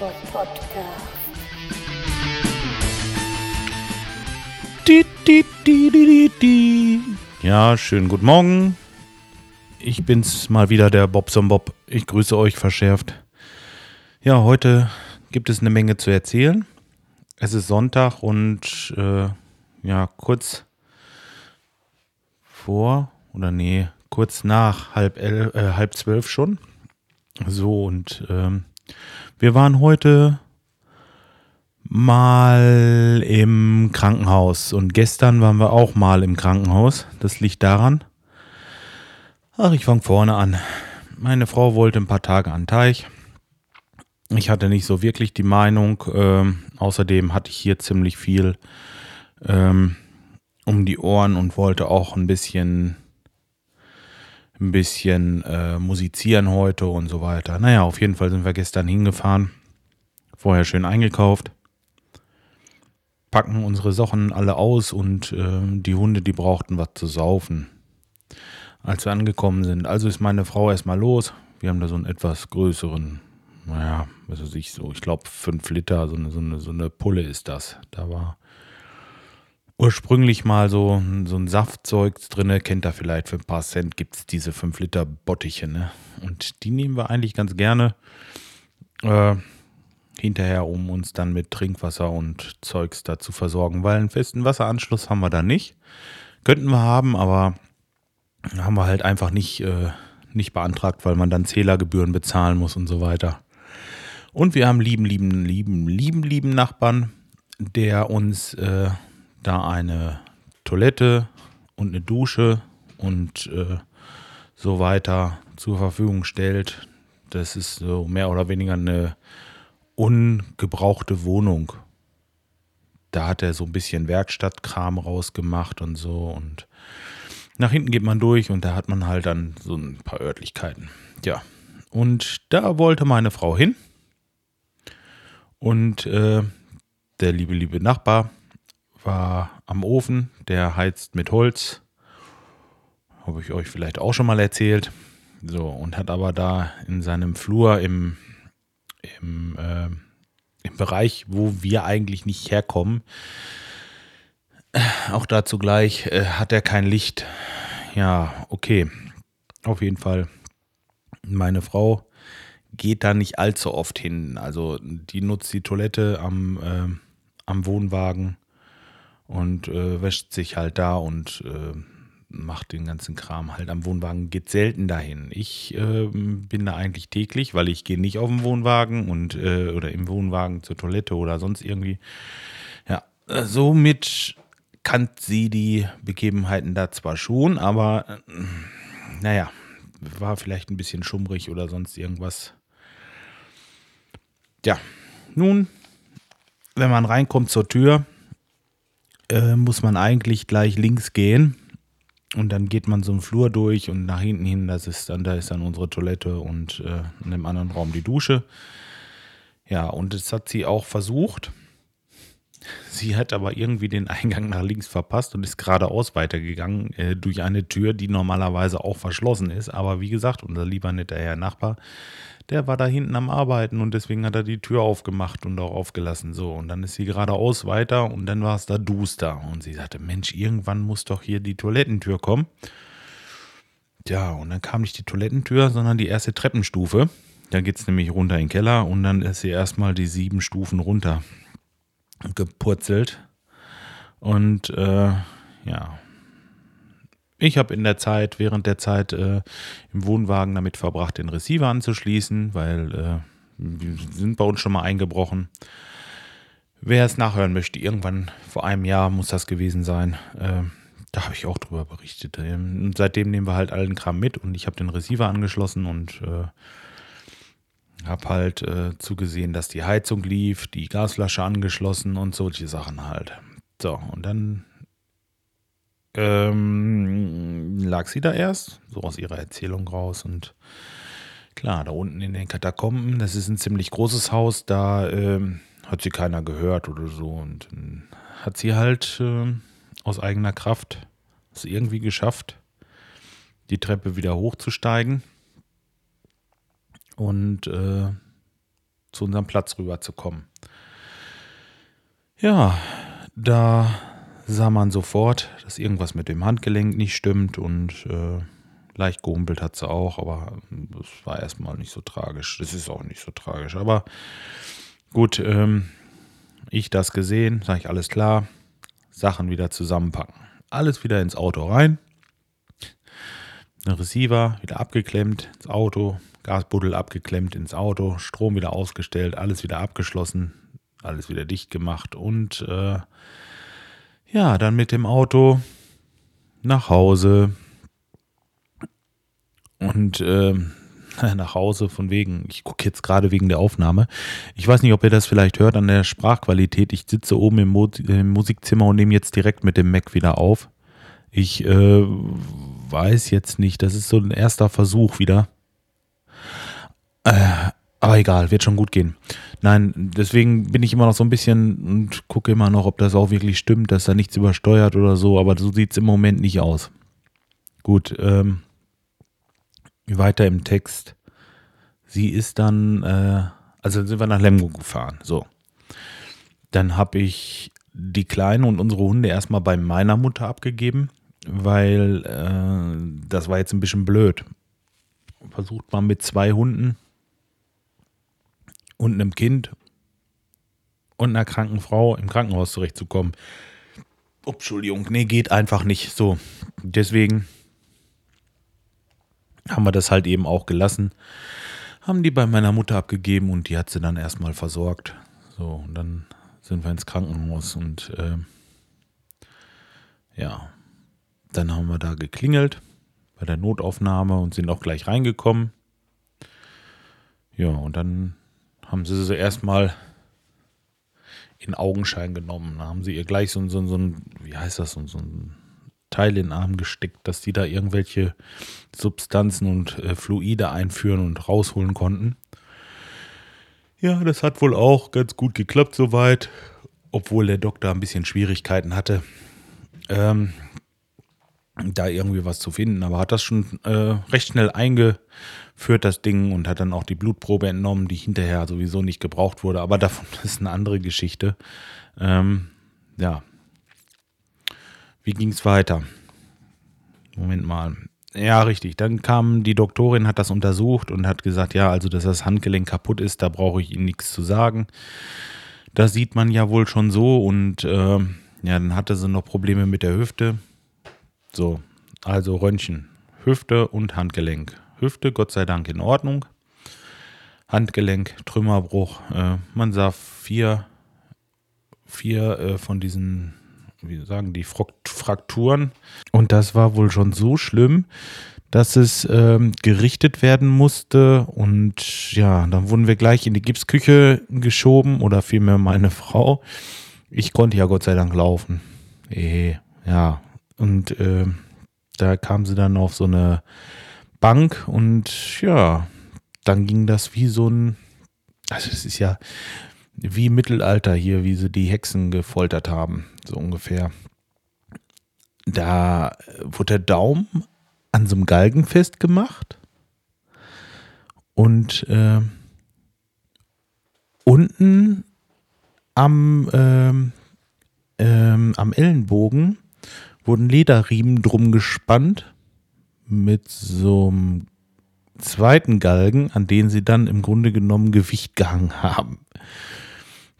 Bob Podcast. Ja, schönen guten Morgen. Ich bin's mal wieder, der Bobson Bob. Ich grüße euch verschärft. Ja, heute gibt es eine Menge zu erzählen. Es ist Sonntag und äh, ja, kurz vor oder nee, kurz nach halb, elf, äh, halb zwölf schon. So, und ähm, wir waren heute mal im Krankenhaus und gestern waren wir auch mal im Krankenhaus. Das liegt daran. Ach, ich fange vorne an. Meine Frau wollte ein paar Tage an den Teich. Ich hatte nicht so wirklich die Meinung. Ähm, außerdem hatte ich hier ziemlich viel ähm, um die Ohren und wollte auch ein bisschen ein bisschen äh, musizieren heute und so weiter. Naja, auf jeden Fall sind wir gestern hingefahren. Vorher schön eingekauft. Packen unsere Sachen alle aus und äh, die Hunde, die brauchten was zu saufen, als wir angekommen sind. Also ist meine Frau erstmal los. Wir haben da so einen etwas größeren, naja, was weiß ich, so, ich glaube, fünf Liter, so eine, so, eine, so eine Pulle ist das. Da war ursprünglich mal so, so ein Saftzeug drin, kennt ihr vielleicht, für ein paar Cent gibt es diese 5 Liter Bottiche, ne? Und die nehmen wir eigentlich ganz gerne äh, hinterher, um uns dann mit Trinkwasser und Zeugs da zu versorgen, weil einen festen Wasseranschluss haben wir da nicht. Könnten wir haben, aber haben wir halt einfach nicht, äh, nicht beantragt, weil man dann Zählergebühren bezahlen muss und so weiter. Und wir haben lieben, lieben, lieben, lieben, lieben Nachbarn, der uns äh, da eine Toilette und eine Dusche und äh, so weiter zur Verfügung stellt. Das ist so mehr oder weniger eine ungebrauchte Wohnung. Da hat er so ein bisschen Werkstattkram rausgemacht und so und nach hinten geht man durch und da hat man halt dann so ein paar Örtlichkeiten. Ja, und da wollte meine Frau hin und äh, der liebe, liebe Nachbar war am Ofen, der heizt mit Holz. Habe ich euch vielleicht auch schon mal erzählt. So, und hat aber da in seinem Flur im, im, äh, im Bereich, wo wir eigentlich nicht herkommen, auch dazu gleich, äh, hat er kein Licht. Ja, okay. Auf jeden Fall. Meine Frau geht da nicht allzu oft hin. Also die nutzt die Toilette am, äh, am Wohnwagen und äh, wäscht sich halt da und äh, macht den ganzen Kram halt am Wohnwagen, geht selten dahin. Ich äh, bin da eigentlich täglich, weil ich gehe nicht auf den Wohnwagen und äh, oder im Wohnwagen zur Toilette oder sonst irgendwie. Ja, somit kannt sie die Begebenheiten da zwar schon, aber äh, naja, war vielleicht ein bisschen schummrig oder sonst irgendwas. Ja, nun, wenn man reinkommt zur Tür, äh, muss man eigentlich gleich links gehen. Und dann geht man so einen Flur durch und nach hinten hin, das ist dann, da ist dann unsere Toilette und äh, in dem anderen Raum die Dusche. Ja, und das hat sie auch versucht. Sie hat aber irgendwie den Eingang nach links verpasst und ist geradeaus weitergegangen äh, durch eine Tür, die normalerweise auch verschlossen ist. Aber wie gesagt, unser lieber netter Herr Nachbar, der war da hinten am Arbeiten und deswegen hat er die Tür aufgemacht und auch aufgelassen. So, und dann ist sie geradeaus weiter und dann war es da duster. Und sie sagte, Mensch, irgendwann muss doch hier die Toilettentür kommen. Ja, und dann kam nicht die Toilettentür, sondern die erste Treppenstufe. Da geht es nämlich runter in den Keller und dann ist sie erstmal die sieben Stufen runter gepurzelt. Und äh, ja, ich habe in der Zeit, während der Zeit äh, im Wohnwagen damit verbracht, den Receiver anzuschließen, weil äh, wir sind bei uns schon mal eingebrochen. Wer es nachhören möchte, irgendwann vor einem Jahr muss das gewesen sein. Äh, da habe ich auch drüber berichtet. Ähm, seitdem nehmen wir halt allen Kram mit und ich habe den Receiver angeschlossen und äh, habe halt äh, zugesehen, dass die Heizung lief, die Gasflasche angeschlossen und solche Sachen halt. So, und dann ähm, lag sie da erst, so aus ihrer Erzählung raus. Und klar, da unten in den Katakomben, das ist ein ziemlich großes Haus, da ähm, hat sie keiner gehört oder so. Und dann hat sie halt äh, aus eigener Kraft es irgendwie geschafft, die Treppe wieder hochzusteigen. Und äh, zu unserem Platz rüberzukommen. Ja, da sah man sofort, dass irgendwas mit dem Handgelenk nicht stimmt und äh, leicht gehumpelt hat sie auch, aber das war erstmal nicht so tragisch. Das ist auch nicht so tragisch. Aber gut, ähm, ich das gesehen, sage ich alles klar, Sachen wieder zusammenpacken. Alles wieder ins Auto rein. Receiver wieder abgeklemmt ins Auto, Gasbuddel abgeklemmt ins Auto, Strom wieder ausgestellt, alles wieder abgeschlossen, alles wieder dicht gemacht und äh, ja, dann mit dem Auto nach Hause und äh, nach Hause von wegen, ich gucke jetzt gerade wegen der Aufnahme. Ich weiß nicht, ob ihr das vielleicht hört an der Sprachqualität. Ich sitze oben im, Mo im Musikzimmer und nehme jetzt direkt mit dem Mac wieder auf. Ich äh, weiß jetzt nicht, das ist so ein erster Versuch wieder. Äh, aber egal, wird schon gut gehen. Nein, deswegen bin ich immer noch so ein bisschen und gucke immer noch, ob das auch wirklich stimmt, dass da nichts übersteuert oder so, aber so sieht es im Moment nicht aus. Gut, ähm, weiter im Text. Sie ist dann, äh, also sind wir nach Lemgo gefahren, so. Dann habe ich die Kleine und unsere Hunde erstmal bei meiner Mutter abgegeben, weil äh, das war jetzt ein bisschen blöd. Versucht man mit zwei Hunden und einem Kind und einer kranken Frau im Krankenhaus zurechtzukommen. Oh, Entschuldigung, nee, geht einfach nicht so. Deswegen haben wir das halt eben auch gelassen. Haben die bei meiner Mutter abgegeben und die hat sie dann erstmal versorgt. So, und dann sind wir ins Krankenhaus und äh, ja, dann haben wir da geklingelt bei der Notaufnahme und sind auch gleich reingekommen. Ja, und dann haben sie sie erstmal in Augenschein genommen. Da haben sie ihr gleich so, so, so ein, wie heißt das, so, so ein Teil in den Arm gesteckt, dass die da irgendwelche Substanzen und äh, Fluide einführen und rausholen konnten. Ja, das hat wohl auch ganz gut geklappt soweit, obwohl der Doktor ein bisschen Schwierigkeiten hatte, ähm, da irgendwie was zu finden. Aber hat das schon äh, recht schnell eingeführt, das Ding, und hat dann auch die Blutprobe entnommen, die hinterher sowieso nicht gebraucht wurde. Aber davon ist eine andere Geschichte. Ähm, ja. Wie ging es weiter? Moment mal. Ja, richtig. Dann kam die Doktorin, hat das untersucht und hat gesagt, ja, also dass das Handgelenk kaputt ist, da brauche ich Ihnen nichts zu sagen. Das sieht man ja wohl schon so und äh, ja, dann hatte sie noch Probleme mit der Hüfte. So, also Röntgen, Hüfte und Handgelenk. Hüfte, Gott sei Dank, in Ordnung. Handgelenk, Trümmerbruch. Äh, man sah vier, vier äh, von diesen wie sagen die Frakturen. Und das war wohl schon so schlimm, dass es ähm, gerichtet werden musste. Und ja, dann wurden wir gleich in die Gipsküche geschoben oder vielmehr meine Frau. Ich konnte ja Gott sei Dank laufen. E, ja, und äh, da kam sie dann auf so eine Bank und ja, dann ging das wie so ein, also es ist ja wie Mittelalter hier, wie sie die Hexen gefoltert haben, so ungefähr. Da wurde der Daumen an so einem Galgen festgemacht und äh, unten am, ähm, ähm, am Ellenbogen wurden Lederriemen drum gespannt mit so einem zweiten Galgen, an den sie dann im Grunde genommen Gewicht gehangen haben.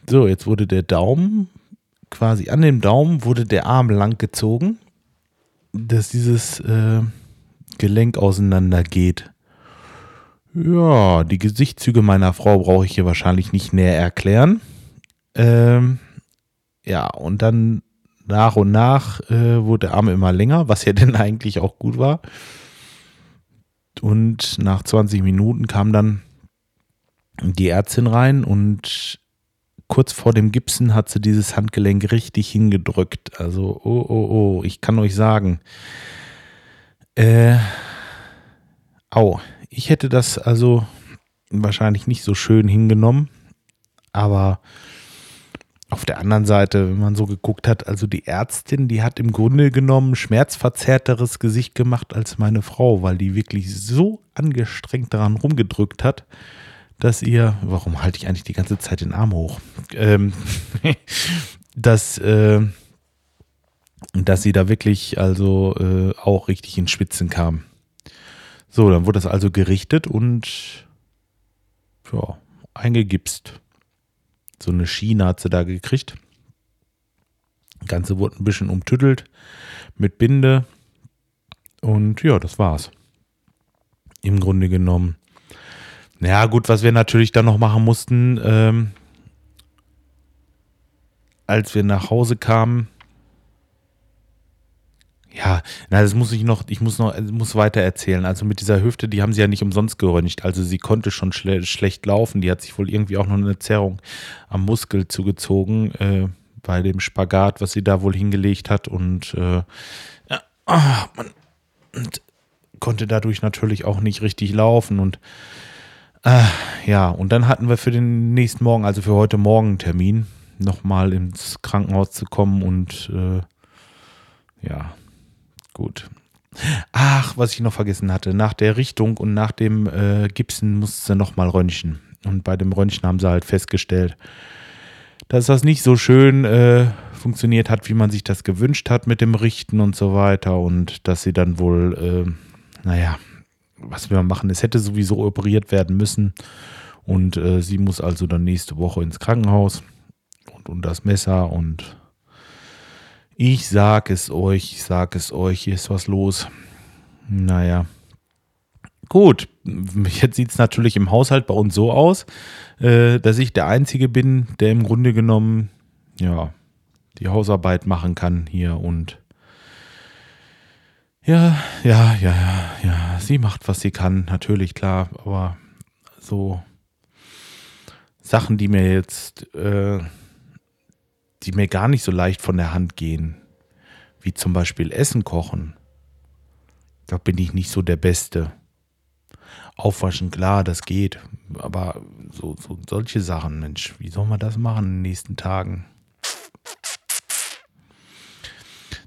So, jetzt wurde der Daumen, quasi an dem Daumen wurde der Arm lang gezogen, dass dieses äh, Gelenk auseinander geht. Ja, die Gesichtszüge meiner Frau brauche ich hier wahrscheinlich nicht näher erklären. Ähm, ja, und dann nach und nach äh, wurde der Arm immer länger, was ja denn eigentlich auch gut war. Und nach 20 Minuten kam dann die Ärztin rein und kurz vor dem Gipsen hat sie dieses Handgelenk richtig hingedrückt. Also, oh, oh, oh, ich kann euch sagen. Äh, au, ich hätte das also wahrscheinlich nicht so schön hingenommen, aber auf der anderen Seite, wenn man so geguckt hat, also die Ärztin, die hat im Grunde genommen schmerzverzerrteres Gesicht gemacht als meine Frau, weil die wirklich so angestrengt daran rumgedrückt hat, dass ihr, warum halte ich eigentlich die ganze Zeit den Arm hoch? Ähm, dass, äh, dass sie da wirklich also äh, auch richtig in Schwitzen kam. So, dann wurde das also gerichtet und ja, eingegipst. So eine Schiene hat sie da gekriegt. Das Ganze wurde ein bisschen umtüttelt mit Binde. Und ja, das war's. Im Grunde genommen. Ja, gut, was wir natürlich dann noch machen mussten, ähm, als wir nach Hause kamen, ja, na, das muss ich noch, ich muss noch, muss weiter erzählen. Also mit dieser Hüfte, die haben sie ja nicht umsonst geröntgt. Also sie konnte schon schle schlecht laufen. Die hat sich wohl irgendwie auch noch eine Zerrung am Muskel zugezogen äh, bei dem Spagat, was sie da wohl hingelegt hat und, äh, ja, oh, man, und konnte dadurch natürlich auch nicht richtig laufen und äh, ja, und dann hatten wir für den nächsten Morgen, also für heute Morgen einen Termin, nochmal ins Krankenhaus zu kommen und äh, ja, Gut. Ach, was ich noch vergessen hatte. Nach der Richtung und nach dem äh, Gipsen musste sie nochmal röntgen. Und bei dem Röntgen haben sie halt festgestellt, dass das nicht so schön äh, funktioniert hat, wie man sich das gewünscht hat mit dem Richten und so weiter. Und dass sie dann wohl, äh, naja, was wir machen, es hätte sowieso operiert werden müssen. Und äh, sie muss also dann nächste Woche ins Krankenhaus und, und das Messer und ich sag es euch, ich sag es euch, hier ist was los. Naja. Gut, jetzt sieht es natürlich im Haushalt bei uns so aus, äh, dass ich der Einzige bin, der im Grunde genommen, ja, die Hausarbeit machen kann hier und ja, ja, ja, ja, ja, sie macht, was sie kann, natürlich, klar, aber so Sachen, die mir jetzt, äh, die mir gar nicht so leicht von der Hand gehen, wie zum Beispiel Essen kochen. Da bin ich nicht so der Beste. Aufwaschen, klar, das geht. Aber so, so solche Sachen, Mensch, wie soll man das machen in den nächsten Tagen?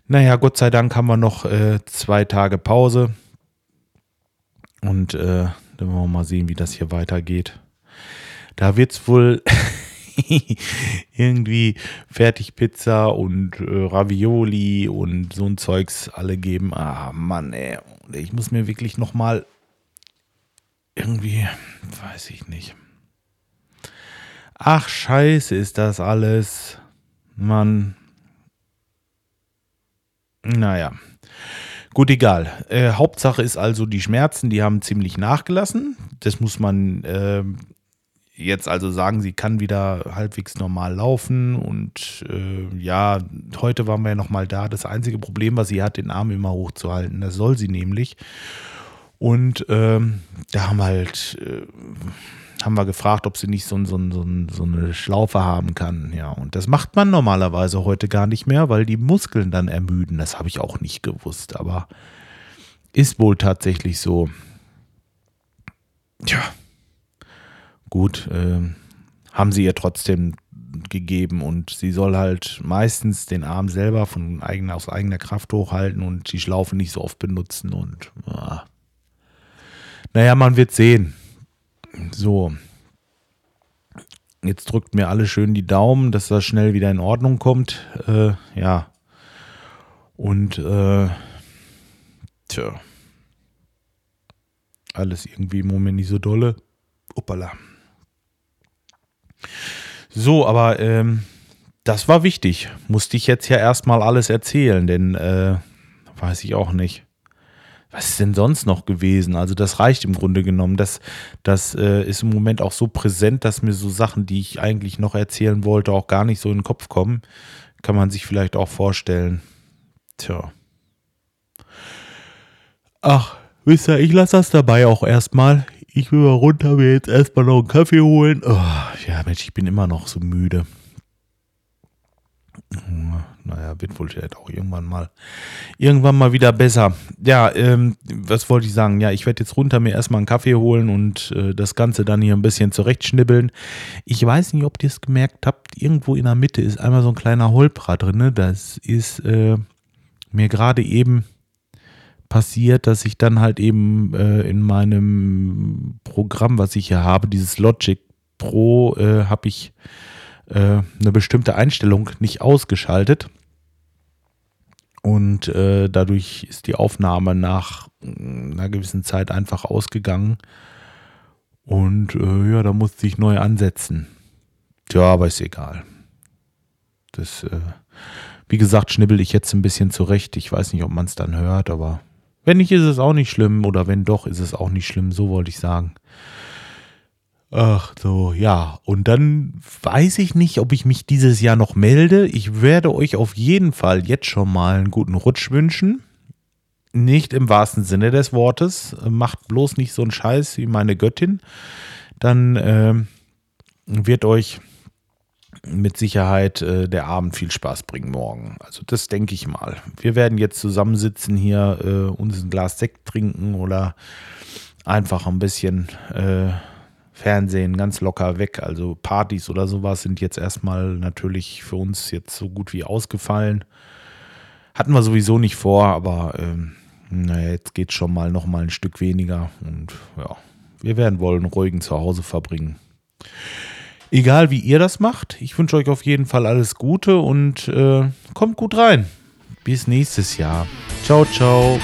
Naja, Gott sei Dank haben wir noch äh, zwei Tage Pause. Und äh, dann wollen wir mal sehen, wie das hier weitergeht. Da wird es wohl irgendwie Fertigpizza und äh, Ravioli und so ein Zeugs alle geben. Ah, Mann, ey. Ich muss mir wirklich nochmal irgendwie, weiß ich nicht. Ach, scheiße ist das alles. Mann. Naja. Gut, egal. Äh, Hauptsache ist also, die Schmerzen, die haben ziemlich nachgelassen. Das muss man äh, jetzt also sagen, sie kann wieder halbwegs normal laufen und äh, ja, heute waren wir ja nochmal da. Das einzige Problem, was sie hat, den Arm immer hochzuhalten, das soll sie nämlich. Und ähm, da haben wir halt, äh, haben wir gefragt, ob sie nicht so, so, so, so eine Schlaufe haben kann. Ja, und das macht man normalerweise heute gar nicht mehr, weil die Muskeln dann ermüden. Das habe ich auch nicht gewusst, aber ist wohl tatsächlich so. Tja gut, äh, haben sie ihr trotzdem gegeben und sie soll halt meistens den Arm selber von eigener, aus eigener Kraft hochhalten und die Schlaufe nicht so oft benutzen und ah. naja, man wird sehen. So. Jetzt drückt mir alle schön die Daumen, dass das schnell wieder in Ordnung kommt. Äh, ja. Und äh, tja. Alles irgendwie im Moment nicht so dolle. Uppala. So, aber ähm, das war wichtig. Musste ich jetzt ja erstmal alles erzählen, denn äh, weiß ich auch nicht. Was ist denn sonst noch gewesen? Also das reicht im Grunde genommen. Das, das äh, ist im Moment auch so präsent, dass mir so Sachen, die ich eigentlich noch erzählen wollte, auch gar nicht so in den Kopf kommen. Kann man sich vielleicht auch vorstellen. Tja. Ach, wisst ihr, ich lasse das dabei auch erstmal ich will mal runter, mir jetzt erstmal noch einen Kaffee holen. Oh, ja, Mensch, ich bin immer noch so müde. Naja, wird wohl vielleicht auch irgendwann mal, irgendwann mal wieder besser. Ja, ähm, was wollte ich sagen? Ja, ich werde jetzt runter mir erstmal einen Kaffee holen und äh, das Ganze dann hier ein bisschen zurechtschnibbeln. Ich weiß nicht, ob ihr es gemerkt habt, irgendwo in der Mitte ist einmal so ein kleiner Holprer drin. Das ist äh, mir gerade eben passiert, dass ich dann halt eben äh, in meinem Programm, was ich hier habe, dieses Logic Pro, äh, habe ich äh, eine bestimmte Einstellung nicht ausgeschaltet. Und äh, dadurch ist die Aufnahme nach einer gewissen Zeit einfach ausgegangen. Und äh, ja, da musste ich neu ansetzen. Ja, aber ist egal. Das, äh, wie gesagt, schnibbel ich jetzt ein bisschen zurecht. Ich weiß nicht, ob man es dann hört, aber wenn nicht, ist es auch nicht schlimm. Oder wenn doch, ist es auch nicht schlimm. So wollte ich sagen. Ach so, ja. Und dann weiß ich nicht, ob ich mich dieses Jahr noch melde. Ich werde euch auf jeden Fall jetzt schon mal einen guten Rutsch wünschen. Nicht im wahrsten Sinne des Wortes. Macht bloß nicht so einen Scheiß wie meine Göttin. Dann äh, wird euch mit Sicherheit äh, der Abend viel Spaß bringen morgen. Also das denke ich mal. Wir werden jetzt zusammensitzen hier, äh, uns ein Glas Sekt trinken oder einfach ein bisschen äh, Fernsehen ganz locker weg. Also Partys oder sowas sind jetzt erstmal natürlich für uns jetzt so gut wie ausgefallen. Hatten wir sowieso nicht vor, aber ähm, naja, jetzt geht es schon mal noch mal ein Stück weniger. Und ja, wir werden wohl einen ruhigen Zuhause verbringen. Egal wie ihr das macht, ich wünsche euch auf jeden Fall alles Gute und äh, kommt gut rein. Bis nächstes Jahr. Ciao, ciao.